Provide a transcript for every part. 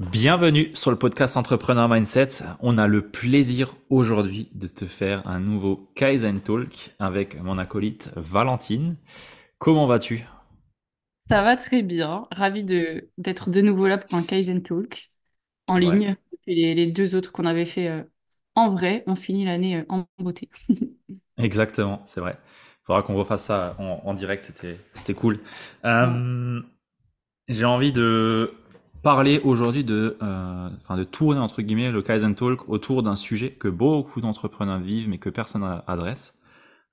Bienvenue sur le podcast Entrepreneur Mindset. On a le plaisir aujourd'hui de te faire un nouveau Kaizen Talk avec mon acolyte Valentine. Comment vas-tu? Ça va très bien. Ravi d'être de nouveau là pour un Kaizen Talk en ligne. Et les, deux autres qu'on avait fait euh, en vrai, on finit l'année euh, en beauté. Exactement, c'est vrai. Il faudra qu'on refasse ça en, direct, c'était c'était cool. Euh, j'ai envie de parler aujourd'hui de, euh, de tourner entre guillemets le Kaizen Talk autour d'un sujet que beaucoup d'entrepreneurs vivent mais que personne adresse,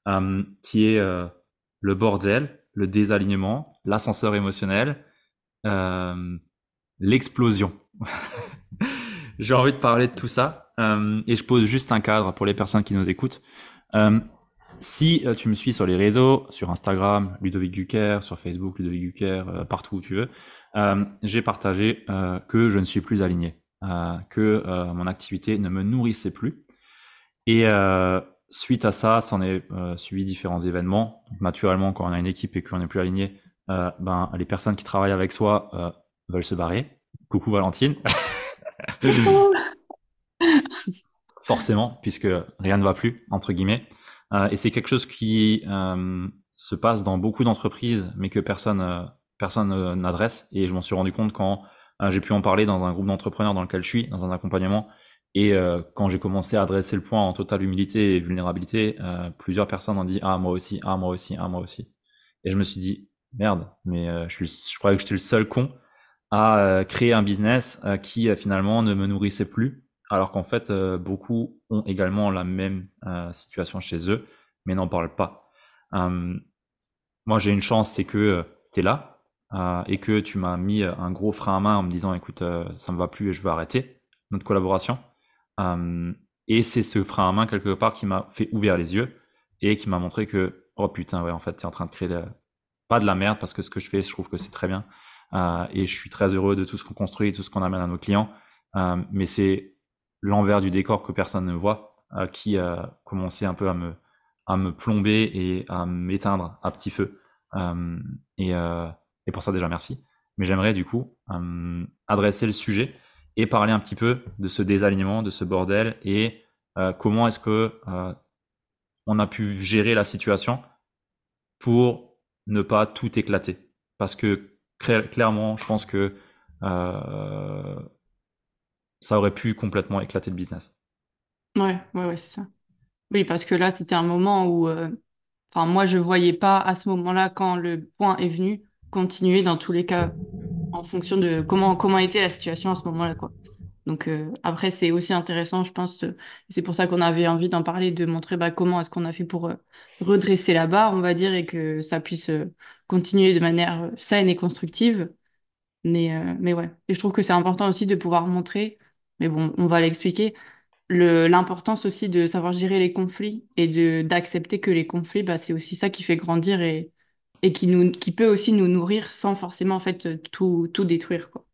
euh, qui est euh, le bordel, le désalignement, l'ascenseur émotionnel, l'explosion. J'ai envie de parler de tout ça et je pose juste un cadre pour les personnes qui nous écoutent. Si tu me suis sur les réseaux, sur Instagram, Ludovic Gucker, sur Facebook, Ludovic euh, partout où tu veux, euh, j'ai partagé que je ne suis plus aligné, que mon activité ne me nourrissait plus. Et suite à ça, s'en est suivi différents événements. naturellement, quand on a une équipe et qu'on n'est plus aligné, ben les personnes qui travaillent avec soi veulent se barrer. Coucou Valentine. Forcément, puisque rien ne va plus entre guillemets. Euh, et c'est quelque chose qui euh, se passe dans beaucoup d'entreprises, mais que personne euh, personne n'adresse. Et je m'en suis rendu compte quand j'ai pu en parler dans un groupe d'entrepreneurs dans lequel je suis, dans un accompagnement. Et quand j'ai commencé à adresser le point en totale humilité et vulnérabilité, plusieurs personnes ont dit ah moi aussi, ah moi aussi, ah moi aussi. Et je me suis dit merde, mais je, je croyais que j'étais le seul con à créer un business qui finalement ne me nourrissait plus alors qu'en fait, euh, beaucoup ont également la même euh, situation chez eux, mais n'en parlent pas. Euh, moi, j'ai une chance, c'est que tu es là et que tu m'as mis un gros frein à main en me disant, écoute, ça me va plus et je veux arrêter notre collaboration. et c'est ce frein à main, quelque part, qui m'a fait ouvrir les yeux et qui m'a montré que, oh putain, ouais, en fait, tu es en train de créer pas de la merde, parce que ce que je fais, je trouve que c'est très bien. et je suis très heureux de tout ce qu'on construit, tout ce qu'on amène à nos clients. mais c'est l'envers du décor que personne ne voit, euh, qui a commencé un peu à me, à me plomber et à m'éteindre à petit feu. Euh, et, euh, et, pour ça déjà merci. Mais j'aimerais du coup adresser le sujet et parler un petit peu de ce désalignement, de ce bordel et comment est-ce que on a pu gérer la situation pour ne pas tout éclater. Parce que clairement, je pense que euh, ça aurait pu complètement éclater le business. Ouais, ouais, ouais, c'est ça. Oui, parce que là, c'était un moment où, euh, enfin, moi, je voyais pas à ce moment-là, quand le point est venu, continuer dans tous les cas en fonction de comment, comment était la situation à ce moment-là, quoi. Donc euh, après, c'est aussi intéressant, je pense. C'est pour ça qu'on avait envie d'en parler, de montrer bah, comment est-ce qu'on a fait pour euh, redresser la barre, on va dire, et que ça puisse continuer de manière saine et constructive. Mais, mais ouais. Et je trouve que c'est important aussi de pouvoir montrer mais bon, on va l'expliquer. L'importance aussi de savoir gérer les conflits et de d'accepter que les conflits, bah, c'est aussi ça qui fait grandir et, et qui, nous, qui peut aussi nous nourrir sans forcément en fait tout, tout détruire. Quoi.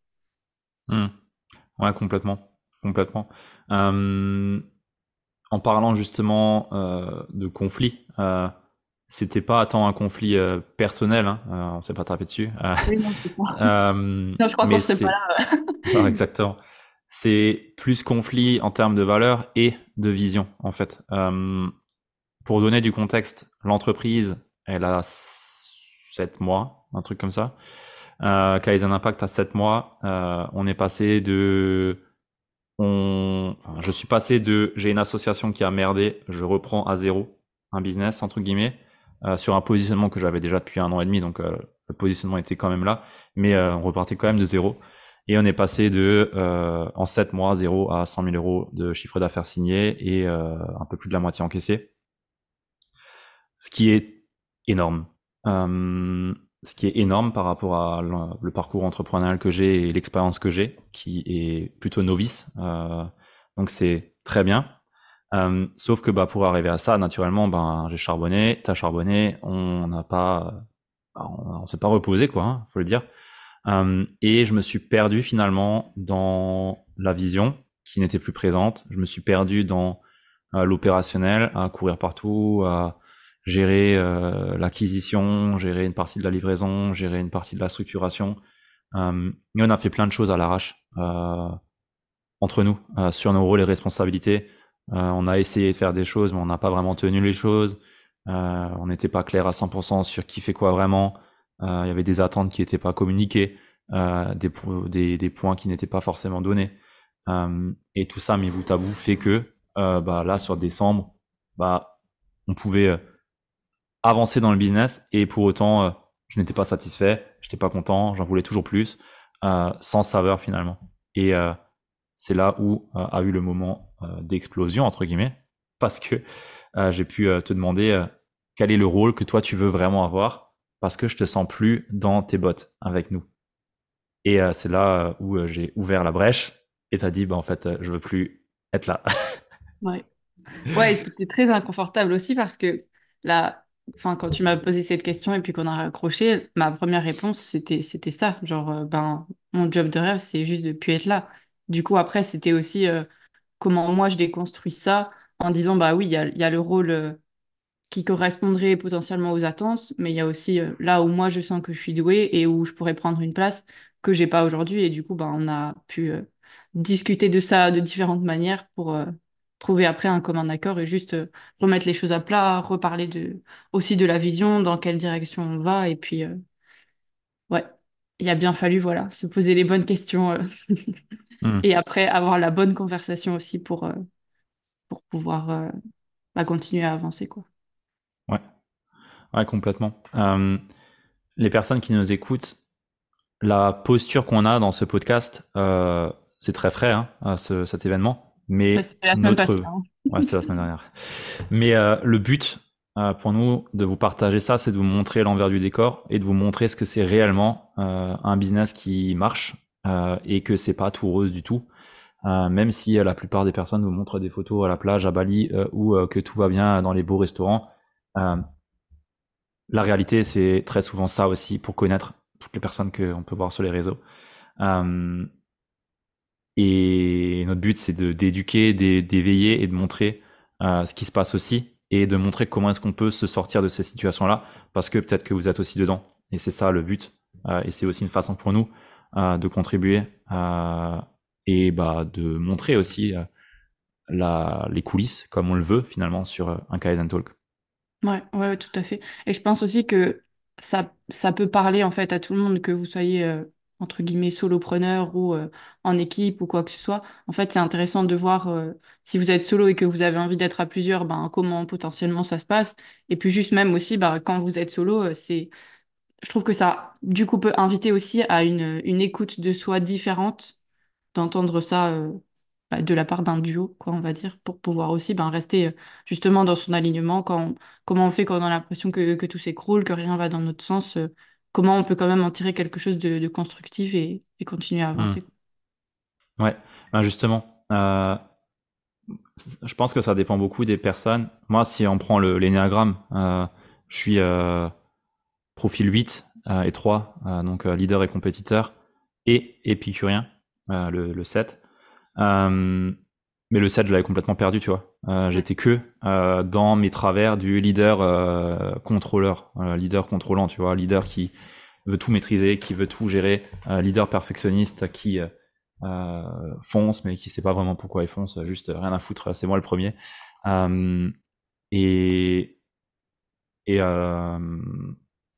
Mmh. Ouais, complètement. complètement. Euh, en parlant justement euh, de conflits, euh, c'était pas tant un conflit euh, personnel, hein, on s'est pas tapé dessus. oui, non, ça. non, je crois qu'on serait pas là. exactement c'est plus conflit en termes de valeur et de vision en fait. Euh, pour donner du contexte, l'entreprise, elle a 7 mois, un truc comme ça. Euh, Kaizen Impact à 7 mois, euh, on est passé de on, je suis passé de j'ai une association qui a merdé, je reprends à zéro un business entre guillemets euh, sur un positionnement que j'avais déjà depuis un an et demi, donc euh, le positionnement était quand même là, mais on repartait quand même de zéro. Et on est passé de, en 7 mois, 0 à 100 000 euros de chiffre d'affaires signé et un peu plus de la moitié encaissé. Ce qui est énorme. Euh, ce qui est énorme par rapport à le, parcours entrepreneurial que j'ai et l'expérience que j'ai, qui est plutôt novice. Euh, donc c'est très bien. Euh, sauf que bah, pour arriver à ça, naturellement, ben, j'ai charbonné, t'as charbonné, on n'a pas, on, on s'est pas reposé, quoi, hein, faut le dire. Et je me suis perdu finalement dans la vision qui n'était plus présente. Je me suis perdu dans l'opérationnel, à courir partout, à gérer euh, l'acquisition, gérer une partie de la livraison, gérer une partie de la structuration, mais on a fait plein de choses à l'arrache entre nous sur nos rôles et responsabilités. on a essayé de faire des choses, mais on n'a pas vraiment tenu les choses. on n'était pas clair à 100% sur qui fait quoi vraiment. Il y avait des attentes qui n'étaient pas communiquées, des, des, des, points qui n'étaient pas forcément donnés. et tout ça, mais vous à fait que bah, là, sur décembre, bah, on pouvait avancer dans le business et pour autant, euh, je n'étais pas satisfait, j'étais pas content, j'en voulais toujours plus, euh, sans saveur finalement. Et euh, c'est là où a eu le moment d'explosion entre guillemets, parce que j'ai pu te demander quel est le rôle que toi tu veux vraiment avoir, parce que je te sens plus dans tes bottes avec nous. Et c'est là où j'ai ouvert la brèche et t'as dit bah en fait je veux plus être là. ouais. Ouais, c'était très inconfortable aussi parce que là, enfin, quand tu m'as posé cette question et puis qu'on a raccroché, ma première réponse, c'était, c'était ça. Genre, euh, ben, mon job de rêve, c'est juste de plus être là. Du coup, après, c'était aussi euh, comment moi je déconstruis ça en disant, bah oui, il y a, y a, le rôle euh, qui correspondrait potentiellement aux attentes, mais il y a aussi là où moi je sens que je suis douée et où je pourrais prendre une place que j'ai pas aujourd'hui. Et du coup, ben, on a pu discuter de ça de différentes manières pour trouver après un commun accord et juste euh, remettre les choses à plat, reparler de, aussi de la vision, dans quelle direction on va. Et puis, euh, ouais, il a bien fallu, voilà, se poser les bonnes questions euh, hmm. et après avoir la bonne conversation aussi pour, pour pouvoir bah, continuer à avancer, quoi. Ouais, ouais complètement. les personnes qui nous écoutent, la posture qu'on a dans ce podcast, c'est très frais, hein, cet événement. Mais la semaine notre... Hein. ouais, c'est la semaine dernière. Mais euh, le but euh, pour nous de vous partager ça, c'est de vous montrer l'envers du décor et de vous montrer ce que c'est réellement euh, un business qui marche et que c'est pas tout rose du tout. Même si la plupart des personnes vous montrent des photos à la plage à Bali ou que tout va bien dans les beaux restaurants, la réalité c'est très souvent ça aussi pour connaître toutes les personnes qu'on peut voir sur les réseaux. Et notre but, c'est d'éduquer, d'éveiller et de montrer euh, ce qui se passe aussi et de montrer comment est-ce qu'on peut se sortir de ces situations-là parce que peut-être que vous êtes aussi dedans. Et c'est ça le but. Euh, et c'est aussi une façon pour nous euh, de contribuer et bah, de montrer aussi la, les coulisses comme on le veut finalement sur un Kaizen Talk. Ouais, ouais, tout à fait. Et je pense aussi que ça, ça peut parler en fait à tout le monde, que vous soyez entre guillemets solopreneur ou euh, en équipe ou quoi que ce soit. En fait, c'est intéressant de voir euh, si vous êtes solo et que vous avez envie d'être à plusieurs, ben, comment potentiellement ça se passe. Et puis juste même aussi, ben, quand vous êtes solo, euh, c'est, je trouve que ça, du coup, peut inviter aussi à une, une écoute de soi différente, d'entendre ça bah, de la part d'un duo, quoi, on va dire, pour pouvoir aussi ben, rester justement dans son alignement. Quand comment on fait quand on a l'impression que, que tout s'écroule, que rien va dans notre sens comment on peut quand même en tirer quelque chose de, constructif et, continuer à avancer. Hmm. Ouais, ben justement, euh, je pense que ça dépend beaucoup des personnes. Moi, si on prend l'énéagramme, euh, je suis euh, profil 8 et 3, donc leader et compétiteur, et épicurien, le, le, 7. Mais le 7, je l'avais complètement perdu, tu vois. J'étais que dans mes travers du leader contrôleur, leader contrôlant, tu vois, leader qui veut tout maîtriser, qui veut tout gérer, leader perfectionniste qui euh, fonce mais qui sait pas vraiment pourquoi il fonce, juste rien à foutre, c'est moi le premier. et et,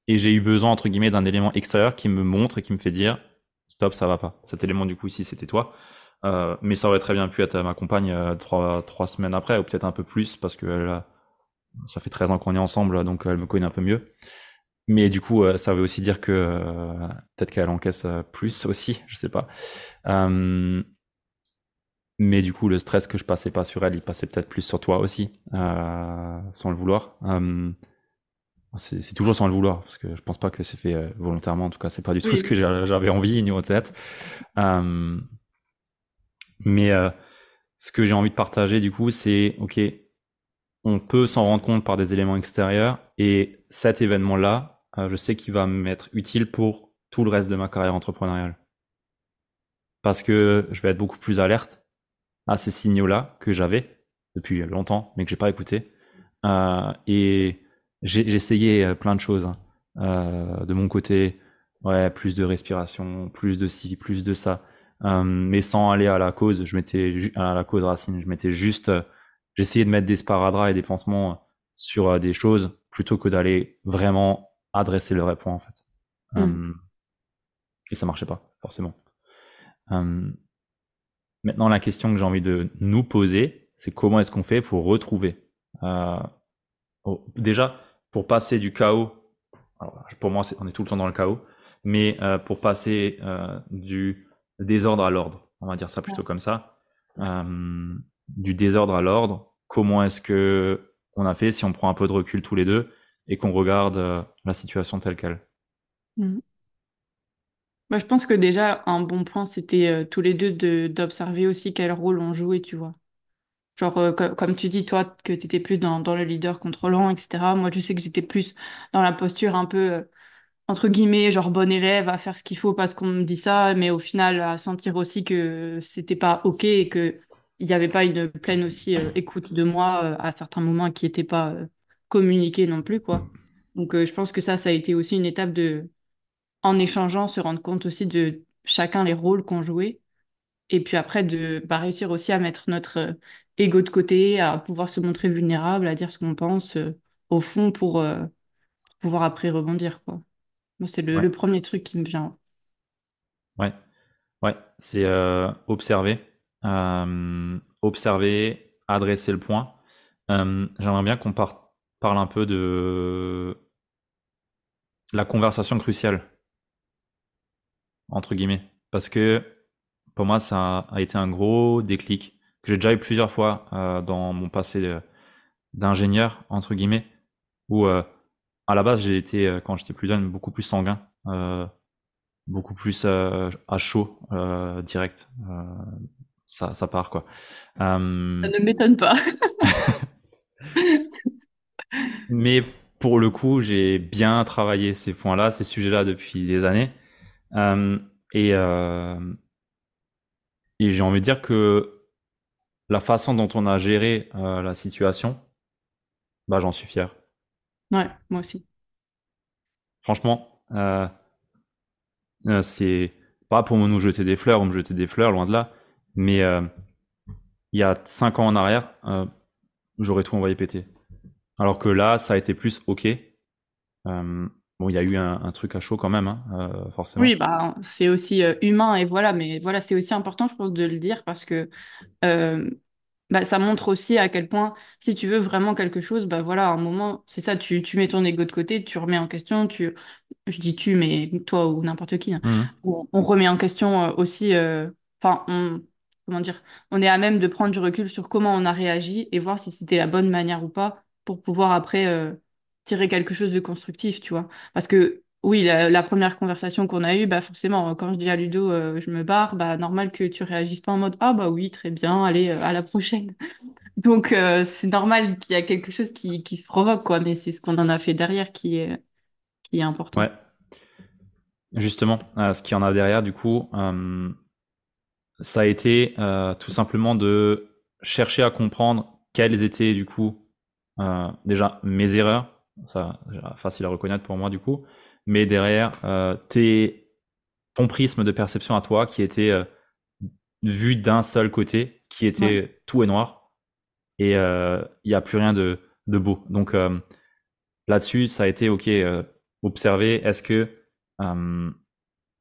et j'ai eu besoin entre guillemets d'un élément extérieur qui me montre et qui me fait dire stop, ça va pas. Cet élément du coup ici c'était toi. Euh, mais ça aurait très bien pu être ma compagne euh, trois, trois semaines après, ou peut-être un peu plus, parce que ça fait 13 ans qu'on est ensemble, donc elle me connaît un peu mieux. Mais du coup, euh, ça veut aussi dire que euh, peut-être qu'elle encaisse euh, plus aussi, je sais pas. mais du coup, le stress que je passais pas sur elle, il passait peut-être plus sur toi aussi, sans le vouloir. c'est toujours sans le vouloir, parce que je pense pas que c'est fait volontairement. En tout cas, c'est pas du tout ce que j'avais envie ni en tête. Mais ce que j'ai envie de partager, du coup, c'est ok, on peut s'en rendre compte par des éléments extérieurs, et cet événement-là, euh, je sais qu'il va m'être utile pour tout le reste de ma carrière entrepreneuriale. Parce que je vais être beaucoup plus alerte à ces signaux-là que j'avais depuis longtemps, mais que j'ai pas écouté. Euh, et j'ai essayé euh, plein de choses hein. euh, de mon côté, ouais, plus de respiration, plus de ci, plus de ça. Euh, mais sans aller à la cause, je mettais à la cause racine, je mettais juste, euh, j'essayais de mettre des sparadraps et des pansements sur euh, des choses plutôt que d'aller vraiment adresser le vrai point en fait. Mm. et ça marchait pas forcément. maintenant, la question que j'ai envie de nous poser, c'est comment est-ce qu'on fait pour retrouver déjà pour passer du chaos. Alors, pour moi, on est tout le temps dans le chaos, mais pour passer du désordre à l'ordre. On va dire ça plutôt comme ça. Euh, du désordre à l'ordre. Comment est-ce que on a fait si on prend un peu de recul tous les deux et qu'on regarde euh, la situation telle qu'elle? Mmh. bah, Je pense que déjà, un bon point, c'était euh, tous les deux d'observer aussi quel rôle on jouait, tu vois. Genre, comme tu dis, toi, que tu étais plus dans, dans, le leader contrôlant, etc. Moi, je sais que j'étais plus dans la posture un peu entre guillemets, genre bon élève, à faire ce qu'il faut parce qu'on me dit ça, mais au final, à sentir aussi que c'était pas OK et que il n'y avait pas une pleine aussi euh, écoute de moi euh, à certains moments qui n'étaient pas euh, non plus, quoi. Donc, je pense que ça, ça a été aussi une étape de, en échangeant, se rendre compte aussi de chacun les rôles qu'on jouait. Et puis après, de bah, réussir aussi à mettre notre ego de côté, à pouvoir se montrer vulnérable, à dire ce qu'on pense au fond pour pouvoir après rebondir, quoi c'est le, premier truc qui me vient. Ouais, ouais, c'est euh, observer, euh, observer, adresser le point. Euh, j'aimerais bien qu'on parle un peu de la conversation cruciale. Entre guillemets, parce que pour moi ça a été un gros déclic que j'ai déjà eu plusieurs fois dans mon passé d'ingénieur entre guillemets, où à la base, j'ai été, euh, quand j'étais plus jeune, beaucoup plus sanguin, euh, beaucoup plus euh, à chaud, direct. ça, ça part, quoi. Ça ne m'étonne pas. Mais pour le coup, j'ai bien travaillé ces points-là, ces sujets-là depuis des années. et et j'ai envie de dire que la façon dont on a géré la situation, bah, j'en suis fier. Ouais, moi aussi. Franchement, euh, euh, c'est pas pour nous jeter des fleurs ou me jeter des fleurs, loin de là. Mais euh, il y a cinq ans en arrière, j'aurais tout envoyé péter. Alors que là, ça a été plus OK. bon, il y a eu un, truc à chaud quand même, hein, forcément. Oui, bah, c'est aussi humain et voilà, mais voilà, c'est aussi important, je pense, de le dire parce que bah, ça montre aussi à quel point, si tu veux vraiment quelque chose, bah voilà, à un moment, c'est ça, tu, tu mets ton ego de côté, tu remets en question, tu, je dis tu, mais toi ou n'importe qui, hein. mmh. on, remet en question euh, aussi, euh, enfin, on, comment dire, on est à même de prendre du recul sur comment on a réagi et voir si c'était la bonne manière ou pas pour pouvoir après euh, tirer quelque chose de constructif, tu vois. Parce que oui, la, première conversation qu'on a eue, bah forcément, quand je dis à Ludo, euh, je me barre, bah normal que tu réagisses pas en mode ah bah oui, très bien, allez, euh, à la prochaine. Donc euh, c'est normal qu'il y a quelque chose qui, se provoque, mais c'est ce qu'on en a fait derrière qui est, qui est important. Ouais. Justement, ce qu'il y en a derrière, du coup, ça a été tout simplement de chercher à comprendre quelles étaient, du coup, déjà mes erreurs, ça, facile à reconnaître pour moi, du coup, mais derrière, euh, ton prisme de perception à toi qui était euh, vu d'un seul côté, qui était tout est noir, et euh, il n'y a plus rien de, de beau. Donc euh, là-dessus, ça a été, ok, observer, est-ce que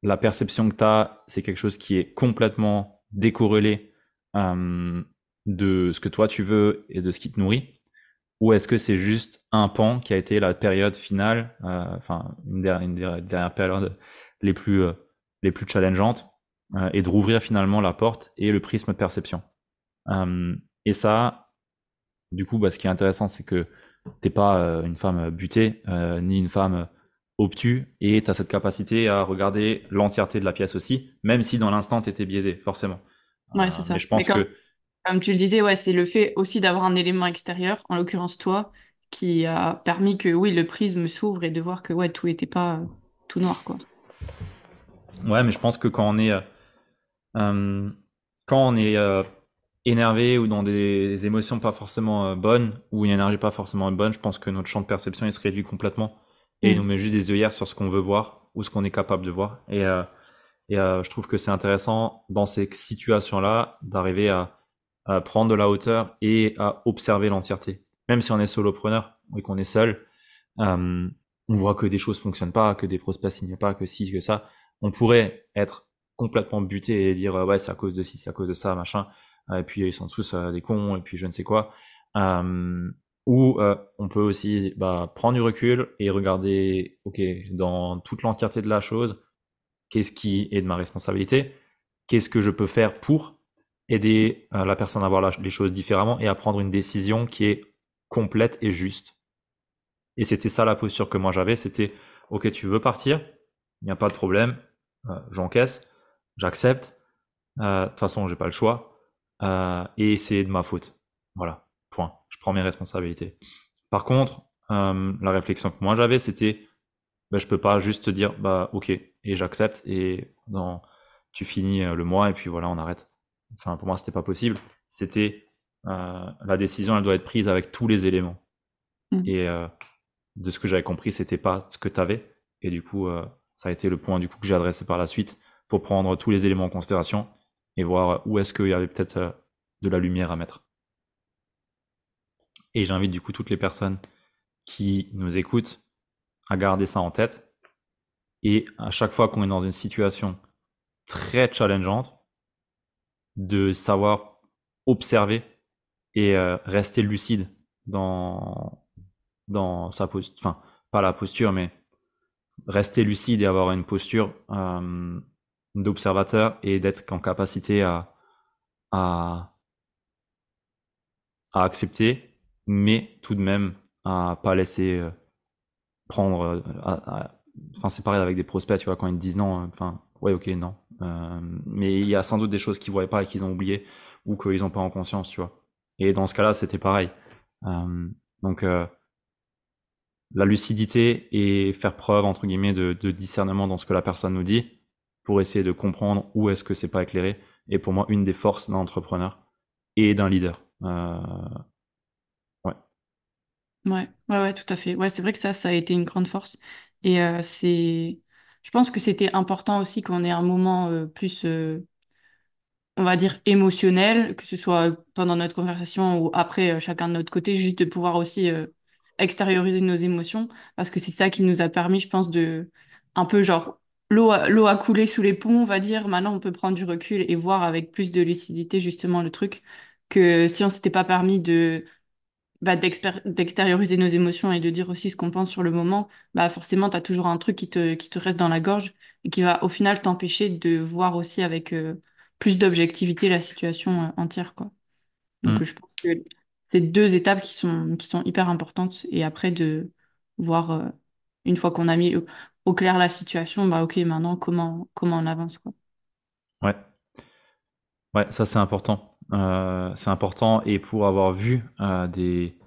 la perception que tu as, c'est quelque chose qui est complètement décorrélé de ce que toi tu veux et de ce qui te nourrit? Ou est-ce que c'est juste un pan qui a été la période finale, euh, enfin une, dernière période les plus euh, les plus challengeantes, euh, et de rouvrir finalement la porte et le prisme de perception. et ça, du coup, bah, ce qui est intéressant, c'est que t'es pas une femme butée ni une femme obtue, et tu as cette capacité à regarder l'entièreté de la pièce aussi, même si dans l'instant tu étais biaisé, forcément. Ouais, c'est ça. Mais je pense que comme tu le disais, ouais, c'est le fait aussi d'avoir un élément extérieur, en l'occurrence toi, qui a permis que oui, le prisme s'ouvre et de voir que ouais, tout n'était pas euh, tout noir, quoi. Ouais, mais je pense que quand on est, euh, euh, quand on est énervé ou dans des, émotions pas forcément bonnes ou une énergie pas forcément bonne, je pense que notre champ de perception il se réduit complètement et il Mm. nous met juste des œillères sur ce qu'on veut voir ou ce qu'on est capable de voir. Et, et je trouve que c'est intéressant dans ces situations-là d'arriver à, à prendre de la hauteur et à observer l'entièreté. Même si on est solopreneur et qu'on est seul, euh, on voit que des choses fonctionnent pas, que des prospects signent pas, que ci, que ça. On pourrait être complètement buté et dire ouais c'est à cause de ci, c'est à cause de ça, machin. Et puis ils sont tous euh, des cons et puis je ne sais quoi. Euh, ou euh, on peut aussi bah, prendre du recul et regarder, ok, dans toute l'entièreté de la chose, qu'est-ce qui est de ma responsabilité, qu'est-ce que je peux faire pour aider euh, la personne à voir les choses différemment et à prendre une décision qui est complète et juste. Et c'était ça la posture que moi j'avais, c'était, ok, tu veux partir, il n'y a pas de problème, euh, j'encaisse, j'accepte, euh, de toute façon j'ai pas le choix, et c'est de ma faute. Voilà, point. Je prends mes responsabilités. Par contre, la réflexion que moi j'avais, c'était, bah, je peux pas juste te dire, bah ok, et j'accepte, et dans, tu finis le mois, et puis voilà, on arrête. Enfin, pour moi, c'était pas possible. C'était, euh, la décision, elle doit être prise avec tous les éléments. Mm. Et euh, de ce que j'avais compris, c'était pas ce que tu avais. Et du coup, euh, ça a été le point du coup que j'ai adressé par la suite pour prendre tous les éléments en considération et voir où est-ce qu'il y avait peut-être de la lumière à mettre. Et j'invite du coup toutes les personnes qui nous écoutent à garder ça en tête. Et à chaque fois qu'on est dans une situation très challengeante, de savoir observer et euh, rester lucide dans, dans sa posture, enfin, pas la posture, mais rester lucide et avoir une posture euh, d'observateur et d'être en capacité à, à, accepter, mais tout de même à pas laisser euh, prendre, enfin c'est pareil avec des prospects, tu vois, quand ils te disent non, euh, enfin ouais ok non, Euh, mais il y a sans doute des choses qu'ils voyaient pas et qu'ils ont oublié ou qu'ils ont pas en conscience, tu vois. Et dans ce cas-là, c'était pareil. Euh, donc euh, la lucidité et faire preuve entre guillemets de, discernement dans ce que la personne nous dit pour essayer de comprendre où est-ce que c'est pas éclairé est pour moi une des forces d'un entrepreneur et d'un leader. Euh, Ouais, ouais, ouais, tout à fait. Ouais, c'est vrai que ça, ça a été une grande force. Et c'est, je pense que c'était important aussi qu'on ait un moment euh, plus, euh, on va dire, émotionnel, que ce soit pendant notre conversation ou après, euh, chacun de notre côté, juste de pouvoir aussi extérioriser nos émotions, parce que c'est ça qui nous a permis, je pense, de un peu genre l'eau a, a coulé sous les ponts, on va dire. Maintenant, on peut prendre du recul et voir avec plus de lucidité justement le truc que si on s'était pas permis de bah, d'extérioriser nos émotions et de dire aussi ce qu'on pense sur le moment, bah forcément, tu as toujours un truc qui te, qui te reste dans la gorge et qui va au final t'empêcher de voir aussi avec euh, plus d'objectivité la situation euh, entière, quoi. Donc, euh, mm, je pense que c'est deux étapes qui sont, qui sont hyper importantes et après de voir, euh, une fois qu'on a mis au, au clair la situation, bah ok, maintenant, comment, comment on avance, quoi. ouais, ouais, ça c'est important. Euh, c'est important. Et pour avoir vu euh, des,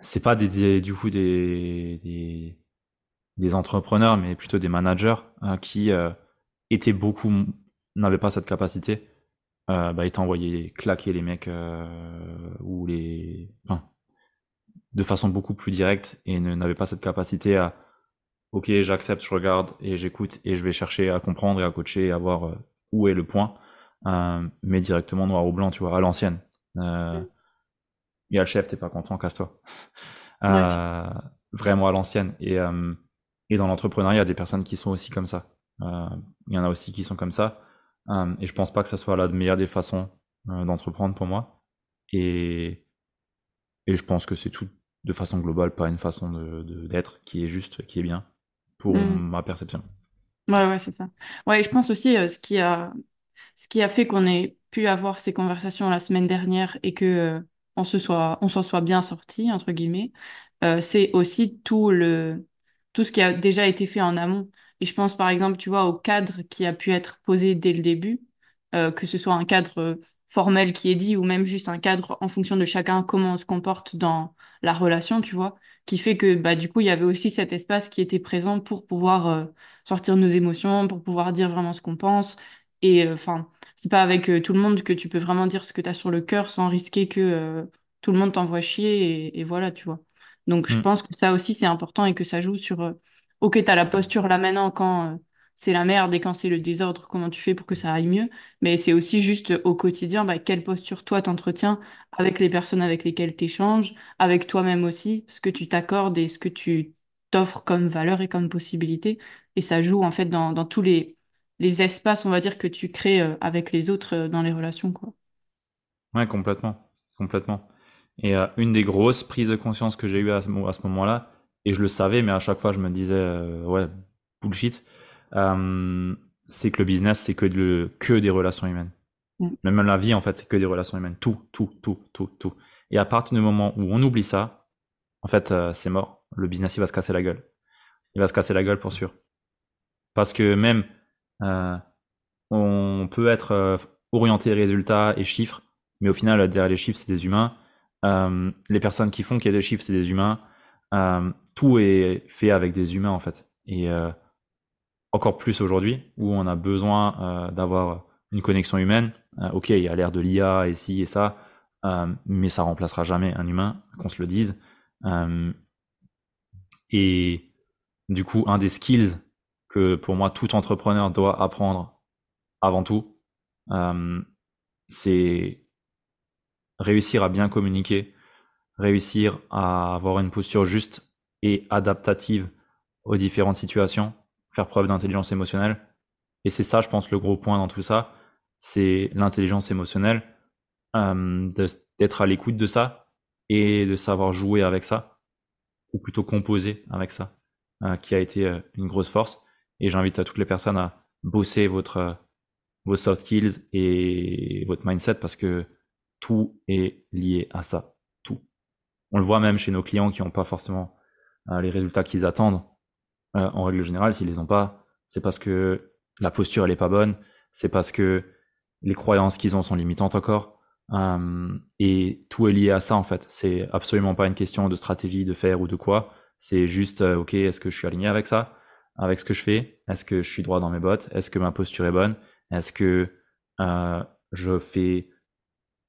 c'est pas des, du coup des, des entrepreneurs, mais plutôt des managers euh, qui euh, étaient beaucoup, n'avaient pas cette capacité, bah, ils t'envoyaient claquer les mecs ou les, de façon beaucoup plus directe et n'avaient pas cette capacité à, ok, j'accepte, je regarde et j'écoute et je vais chercher à comprendre et à coacher et à voir où est le point, mais directement noir ou blanc, tu vois, à l'ancienne. Euh, Mm. il y a le chef, t'es pas content, casse-toi. Ouais. Euh, vraiment à l'ancienne. Et, euh, et dans l'entrepreneuriat, il y a des personnes qui sont aussi comme ça. Euh, il y en a aussi qui sont comme ça. Euh, et je pense pas que ça soit la meilleure des façons euh, d'entreprendre pour moi. Et, et je pense que c'est tout de façon globale, pas une façon de, de- d'être qui est juste, qui est bien pour Mm. ma perception. Ouais, ouais, c'est ça. Ouais, et je pense aussi euh, ce qui a, ce qui a fait qu'on ait pu avoir ces conversations la semaine dernière et que euh, on se soit, on s'en soit bien sorti entre guillemets, euh, c'est aussi tout le, tout ce qui a déjà été fait en amont. Et je pense par exemple, tu vois, au cadre qui a pu être posé dès le début, euh, que ce soit un cadre formel qui est dit ou même juste un cadre en fonction de chacun comment on se comporte dans la relation, tu vois, qui fait que bah du coup il y avait aussi cet espace qui était présent pour pouvoir sortir nos émotions, pour pouvoir dire vraiment ce qu'on pense. Et euh, enfin, c'est pas avec euh, tout le monde que tu peux vraiment dire ce que tu as sur le cœur sans risquer que euh, tout le monde t'envoie chier et, et voilà, tu vois. Donc, je Mm. pense que ça aussi, c'est important et que ça joue sur, ok, t'as la posture là maintenant quand c'est la merde et quand c'est le désordre, comment tu fais pour que ça aille mieux. Mais c'est aussi juste au quotidien, bah, quelle posture toi t'entretiens avec les personnes avec lesquelles tu échanges, avec toi-même aussi, ce que tu t'accordes et ce que tu t'offres comme valeur et comme possibilité. Et ça joue en fait dans, dans tous les, les espaces, on va dire, que tu crées euh, avec les autres euh, dans les relations, quoi. Ouais, complètement, complètement. Et euh, une des grosses prises de conscience que j'ai eues à ce, mo- à ce moment-là, et je le savais, mais à chaque fois je me disais, euh, ouais, bullshit, euh, c'est que le business, c'est que, de- que des relations humaines. Mm. Même la vie, en fait, c'est que des relations humaines. Tout, tout, tout, tout, tout. Et à partir du moment où on oublie ça, en fait, c'est mort. Le business, il va se casser la gueule. Il va se casser la gueule pour sûr. Parce que même, on peut être euh, orienté résultats et chiffres, mais au final, derrière les chiffres, c'est des humains. Euh, les personnes qui font qu'il y a des chiffres, c'est des humains. Euh, tout est fait avec des humains, en fait. Et euh, encore plus aujourd'hui, où on a besoin euh, d'avoir une connexion humaine. Euh, ok, il y a l'ère de l'IA et ci et ça, euh, mais ça remplacera jamais un humain, qu'on se le dise. Euh, et du coup, un des skills que pour moi tout entrepreneur doit apprendre avant tout, euh, c'est réussir à bien communiquer, réussir à avoir une posture juste et adaptative aux différentes situations, faire preuve d'intelligence émotionnelle. Et c'est ça, je pense, le gros point dans tout ça, c'est l'intelligence émotionnelle, euh, d'être à l'écoute de ça et de savoir jouer avec ça, ou plutôt composer avec ça, euh, qui a été une grosse force. Et j'invite à toutes les personnes à bosser votre, euh, vos soft skills et votre mindset parce que tout est lié à ça. Tout. On le voit même chez nos clients qui n'ont pas forcément euh, les résultats qu'ils attendent. Euh, en règle générale, s'ils les ont pas, c'est parce que la posture elle est pas bonne, c'est parce que les croyances qu'ils ont sont limitantes encore. Euh, et tout est lié à ça en fait. C'est absolument pas une question de stratégie, de faire ou de quoi. C'est juste, euh, ok, est-ce que je suis aligné avec ça, avec ce que je fais Est-ce que je suis droit dans mes bottes? Est-ce que ma posture est bonne? Est-ce que euh, je fais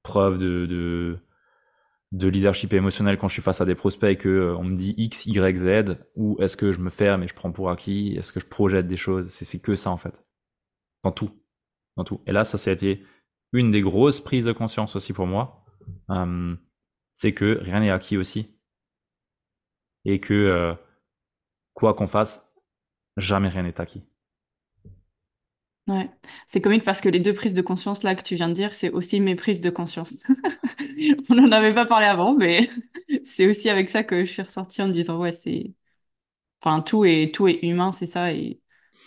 preuve de, de, de leadership émotionnel quand je suis face à des prospects et que euh, me dit X, Y, Z Ou est-ce que je me ferme et je prends pour acquis? Est-ce que je projette des choses? C'est que ça en fait. Dans tout. Dans tout. Et là, ça, ça a été une des grosses prises de conscience aussi pour moi. C'est que rien n'est acquis aussi. Et que euh, quoi qu'on fasse, jamais rien n'est acquis. Ouais. C'est comique parce que les deux prises de conscience là que tu viens de dire, c'est aussi mes prises de conscience. On n'en avait pas parlé avant, mais c'est aussi avec ça que je suis ressortie en me disant, ouais, c'est, enfin, tout est, tout est humain, c'est ça, et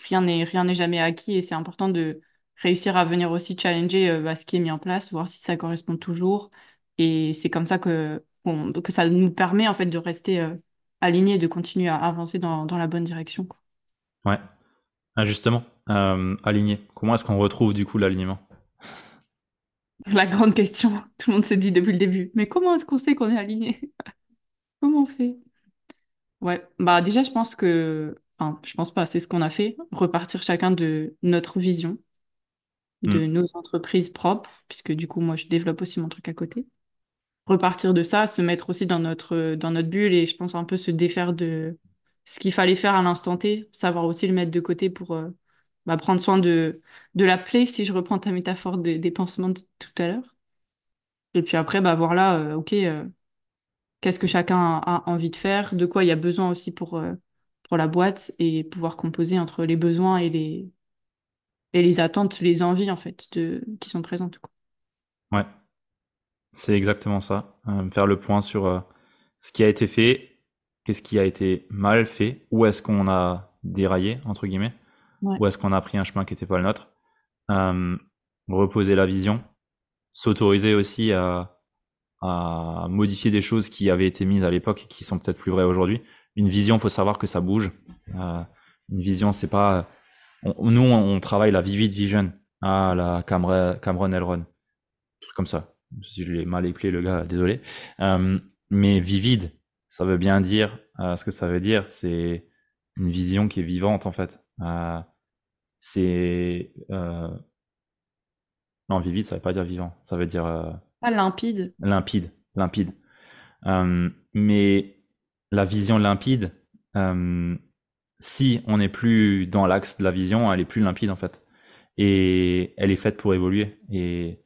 rien n'est, rien jamais acquis, et c'est important de réussir à venir aussi challenger euh, bah, ce qui est mis en place, voir si ça correspond toujours, et c'est comme ça que, que ça nous permet en fait de rester euh, alignés, et de continuer à avancer dans, dans la bonne direction. Ouais. Ah, justement, euh, aligné. Comment est-ce qu'on retrouve du coup l'alignement? La grande question, tout le monde se dit depuis le début, mais comment est-ce qu'on sait qu'on est aligné? Comment on fait? Ouais, bah déjà je pense que, enfin je pense pas, c'est ce qu'on a fait, repartir chacun de notre vision, de Hmm. nos entreprises propres, puisque du coup moi je développe aussi mon truc à côté. Repartir de ça, se mettre aussi dans notre, dans notre bulle et je pense un peu se défaire de ce qu'il fallait faire à l'instant T, savoir aussi le mettre de côté pour euh, bah, prendre soin de, de la plaie, si je reprends ta métaphore de- des pansements de tout à l'heure. Et puis après, bah voir là, euh, ok. euh, qu'est-ce que chacun a, envie de faire, de quoi il y a besoin aussi pour, pour la boîte et pouvoir composer entre les besoins et les, et les attentes, les envies en fait de, qui sont présentes. quoi. Ouais, c'est exactement ça. Faire le point sur ce qui a été fait, qu'est-ce qui a été mal fait, où est-ce qu'on a déraillé, entre guillemets, Ouais. où est-ce qu'on a pris un chemin qui n'était pas le nôtre. Euh, reposer la vision, s'autoriser aussi à, à modifier des choses qui avaient été mises à l'époque et qui sont peut-être plus vraies aujourd'hui. Une vision, faut savoir que ça bouge. Euh, une vision, c'est pas. on- nous, on travaille la vivid vision, ah, la Cameron, Cameron Elron, truc comme ça. Si je l'ai mal écrit, le gars, désolé. Euh, mais vivide, ça veut bien dire. euh, ce que ça veut dire, c'est une vision qui est vivante en fait. Euh, c'est euh, non vivide, ça veut pas dire vivant. Ça veut dire Pas limpide. limpide, limpide. Mais la vision limpide, si on n'est plus dans l'axe de la vision, elle est plus limpide en fait. Et elle est faite pour évoluer. Et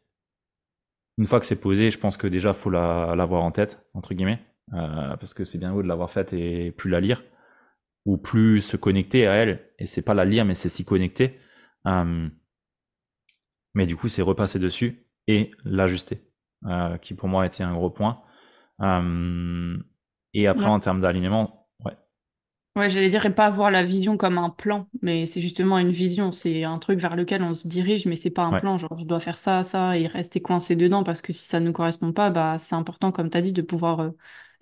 une fois que c'est posé, je pense que déjà faut l'avoir en tête, entre guillemets, euh, parce que c'est bien beau de l'avoir faite et plus la lire, ou plus se connecter à elle. Et c'est pas la lire, mais c'est s'y connecter. Euh, mais du coup, c'est repasser dessus et l'ajuster, euh, qui pour moi a été un gros point. Et après, en termes d'alignement, ouais. Ouais, j'allais dire, et pas avoir la vision comme un plan, mais c'est justement une vision, c'est un truc vers lequel on se dirige, mais c'est pas un plan, genre je dois faire ça, ça, et rester coincé dedans, parce que si ça ne nous correspond pas, bah, c'est important, comme tu as dit, de pouvoir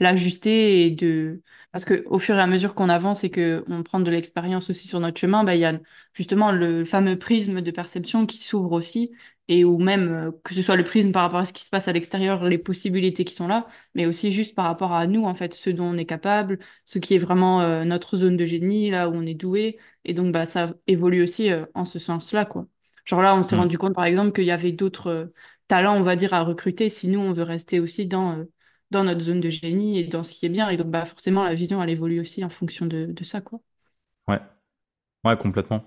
l'ajuster et de... Parce que au fur et à mesure qu'on avance et qu'on prend de l'expérience aussi sur notre chemin, bah, il y a justement le fameux prisme de perception qui s'ouvre aussi et ou même euh, que ce soit le prisme par rapport à ce qui se passe à l'extérieur, les possibilités qui sont là, mais aussi juste par rapport à nous, en fait, ce dont on est capable, ce qui est vraiment euh, notre zone de génie, là où on est doué. Et donc, bah, ça évolue aussi euh, en ce sens-là, quoi. Genre là, on s'est mm. rendu compte, par exemple, qu'il y avait d'autres talents, on va dire, à recruter si nous, on veut rester aussi dans, dans notre zone de génie et dans ce qui est bien. Et donc, bah, forcément, la vision, elle évolue aussi en fonction de, ça, quoi. Ouais, ouais, complètement.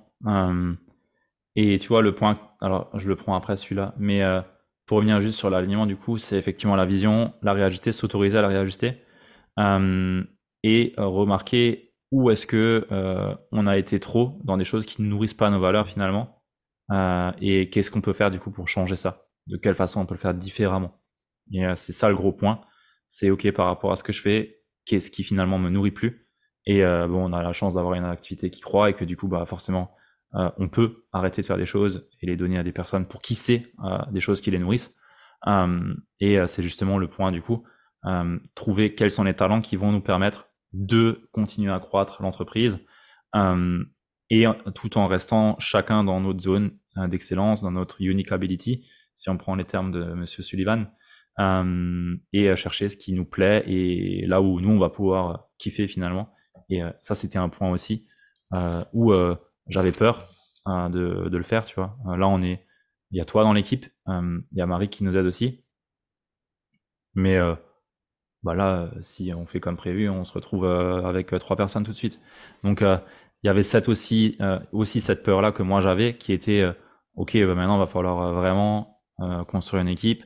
Et tu vois, le point, alors je le prends après celui-là, mais euh, pour revenir juste sur l'alignement, du coup, c'est effectivement la vision, la réajuster, s'autoriser à la réajuster, euh, et remarquer où est-ce que euh, on a été trop dans des choses qui ne nourrissent pas nos valeurs finalement, euh, et qu'est-ce qu'on peut faire du coup pour changer ça, de quelle façon on peut le faire différemment? Et euh, c'est ça le gros point, c'est ok par rapport à ce que je fais, qu'est-ce qui finalement me nourrit plus, et bon, on a la chance d'avoir une activité qui croît et que du coup, bah forcément euh, on peut arrêter de faire des choses et les donner à des personnes pour qui c'est euh, des choses qui les nourrissent. Euh, et c'est justement le point du coup, trouver quels sont les talents qui vont nous permettre de continuer à croître l'entreprise et tout en restant chacun dans notre zone d'excellence, dans notre unique ability, si on prend les termes de Monsieur Sullivan, euh, et chercher ce qui nous plaît et là où nous on va pouvoir kiffer finalement. Et ça c'était un point aussi euh, où j'avais peur euh, de, le faire, tu vois. Euh, là, on est, il y a toi dans l'équipe, euh, il y a Marie qui nous aide aussi. Mais bah là, si on fait comme prévu, on se retrouve avec trois personnes tout de suite. Donc, il y avait cette aussi, aussi cette peur-là que moi j'avais, qui était, ok, bah maintenant, va falloir vraiment construire une équipe,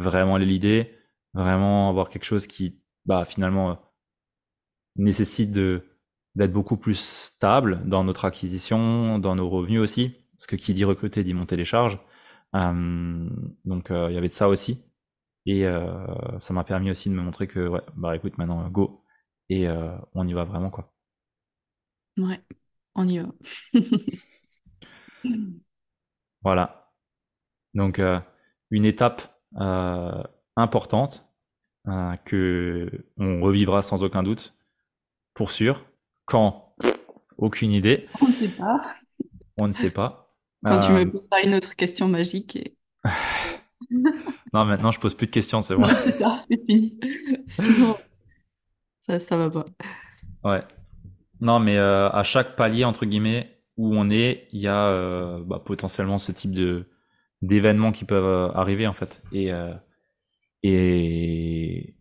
vraiment les l'idée, vraiment avoir quelque chose qui, bah, finalement, nécessite de d'être beaucoup plus stable dans notre acquisition, dans nos revenus aussi, parce que qui dit recruter dit monter les charges. Euh, donc euh, il y avait de ça aussi, et euh, ça m'a permis aussi de me montrer que ouais, bah écoute maintenant go et on y va vraiment quoi. Ouais, on y va. voilà. Donc une étape importante que on revivra sans aucun doute, pour sûr. Quand? Aucune idée. On ne sait pas. On ne sait pas. Quand tu me euh, poses pas une autre question magique. Et... non, maintenant je pose plus de questions, c'est bon. c'est ça, c'est fini. Sinon, ça, ça va pas. Ouais. Non, mais euh, à chaque palier, entre guillemets, où on est, il y a euh, bah, potentiellement ce type de d'événements qui peuvent arriver, en fait. Et, et,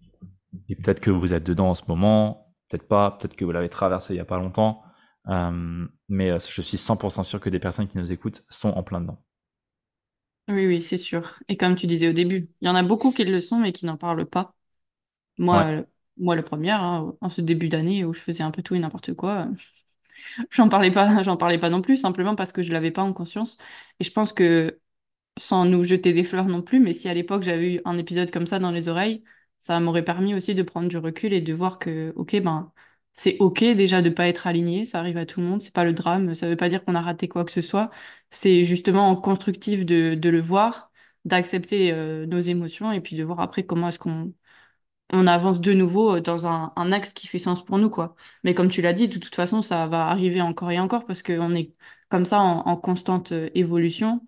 et peut-être que vous êtes dedans en ce moment, peut-être pas, peut-être que vous l'avez traversé il y a pas longtemps, euh, mais euh, je suis 100% sûr que des personnes qui nous écoutent sont en plein dedans. Oui, oui, c'est sûr. Et comme tu disais au début, il y en a beaucoup qui le sont, mais qui n'en parlent pas. Moi, euh, moi, la première, hein, en ce début d'année où je faisais un peu tout et n'importe quoi, j'en parlais pas, j'en parlais pas non plus, simplement parce que je l'avais pas en conscience. Et je pense que, sans nous jeter des fleurs non plus, mais si à l'époque j'avais eu un épisode comme ça dans les oreilles, ça m'aurait permis aussi de prendre du recul et de voir que, ok, ben, c'est ok déjà de pas être aligné, ça arrive à tout le monde, c'est pas le drame, ça veut pas dire qu'on a raté quoi que ce soit, c'est justement constructif de, de le voir, d'accepter euh, nos émotions et puis de voir après comment est-ce qu'on on avance de nouveau euh, dans un, axe qui fait sens pour nous, quoi. Mais comme tu l'as dit, de toute façon, ça va arriver encore et encore parce qu'on est comme ça en, en constante euh, évolution,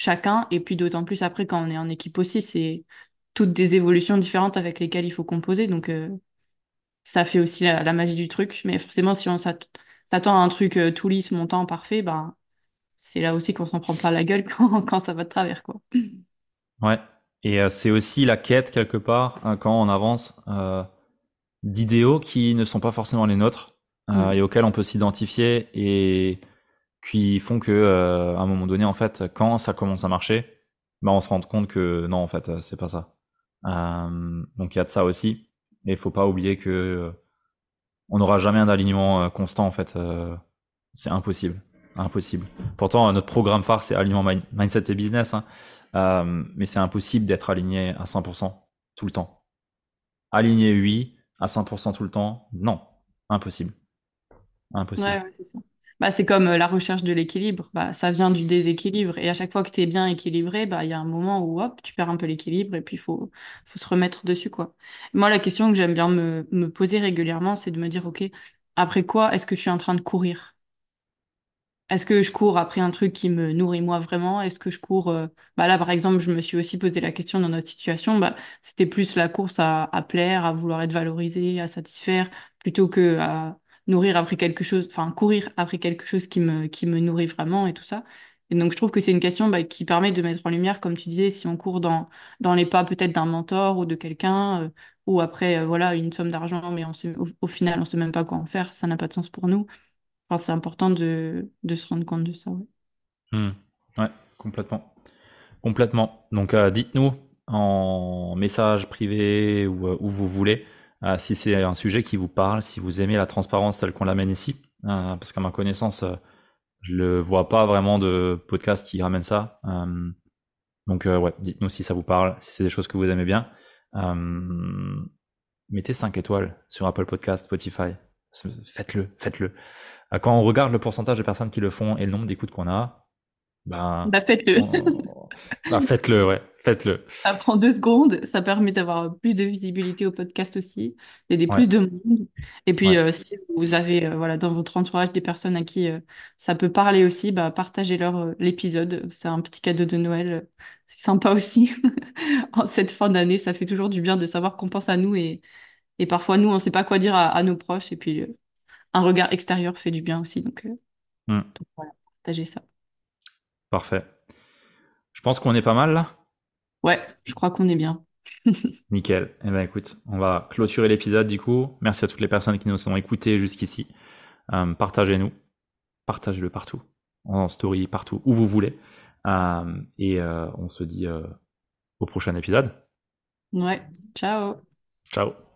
chacun, et puis d'autant plus après quand on est en équipe aussi, c'est toutes des évolutions différentes avec lesquelles il faut composer. Donc, euh, ça fait aussi la, magie du truc. Mais forcément, si on s'attend à un truc euh, tout lisse, montant, parfait, ben, c'est là aussi qu'on s'en prend pas la gueule quand, quand, ça va de travers. Quoi. Ouais. Et euh, c'est aussi la quête, quelque part, hein, quand on avance, d'idéaux qui ne sont pas forcément les nôtres Mm. et auxquels on peut s'identifier et qui font que euh, à un moment donné en fait quand ça commence à marcher bah on se rend compte que non en fait euh, c'est pas ça. Euh, donc il y a de ça aussi. Et il faut pas oublier que on n'aura jamais un alignement constant en fait c'est impossible. Impossible. Pourtant notre programme phare c'est alignement Mind- mindset et business hein. Mais c'est impossible d'être aligné à 100% tout le temps. Aligné oui. À 100% tout le temps non. Impossible. Impossible. Ouais, c'est ça. Bah, c'est comme euh, la recherche de l'équilibre. Bah, ça vient du déséquilibre. Et à chaque fois que tu es bien équilibré, bah, il y a un moment où hop, tu perds un peu l'équilibre et puis il faut, faut se remettre dessus, quoi. Moi, la question que j'aime bien me, me poser régulièrement, c'est de me dire, OK, après quoi est-ce que je suis en train de courir? Est-ce que je cours après un truc qui me nourrit moi vraiment? Est-ce que je cours... euh, Bah là, par exemple, je me suis aussi posé la question dans notre situation. Bah, c'était plus la course à, à plaire, à vouloir être valorisé, à satisfaire, plutôt que à nourrir après quelque chose, enfin courir après quelque chose qui me, qui me nourrit vraiment et tout ça. Et donc, je trouve que c'est une question bah, qui permet de mettre en lumière, comme tu disais, si on court dans, dans les pas peut-être d'un mentor ou de quelqu'un, euh, ou après, euh, voilà, une somme d'argent, mais on sait, au, final, on sait même pas quoi en faire, ça n'a pas de sens pour nous. Enfin, c'est important de, de se rendre compte de ça. ouais. Hmm. Complètement. Complètement. Donc euh, dites-nous en message privé ou où vous voulez euh, si c'est un sujet qui vous parle, si vous aimez la transparence telle qu'on l'amène ici. Euh, parce qu'à ma connaissance, euh, je le vois pas vraiment de podcast qui ramène ça. Donc ouais, dites-nous si ça vous parle, si c'est des choses que vous aimez bien. Mettez 5 étoiles sur Apple Podcast, Spotify. Faites-le, faites-le. Quand on regarde le pourcentage de personnes qui le font et le nombre d'écoutes qu'on a, ben, Bah, faites-le. on- bah, faites-le, ouais, faites-le. Ça prend deux secondes. Ça permet d'avoir plus de visibilité au podcast aussi, d'aider Ouais, plus de monde. Et puis, ouais. euh, si vous avez euh, voilà, dans votre entourage des personnes à qui euh, ça peut parler aussi, bah, partagez-leur l'épisode. C'est un petit cadeau de Noël. C'est sympa aussi. En cette fin d'année, ça fait toujours du bien de savoir qu'on pense à nous et, et parfois, nous, on ne sait pas quoi dire à, à nos proches. Et puis, un regard extérieur fait du bien aussi. Donc, Hmm, donc voilà, partagez ça. parfait. Je pense qu'on est pas mal là. Ouais, je crois qu'on est bien. Nickel. Eh ben écoute, on va clôturer l'épisode du coup. Merci à toutes les personnes qui nous ont écoutés jusqu'ici. Euh, Partagez-nous, partagez-le partout, en story, partout, où vous voulez. Euh, et euh, on se dit au prochain épisode. Ouais, ciao. Ciao.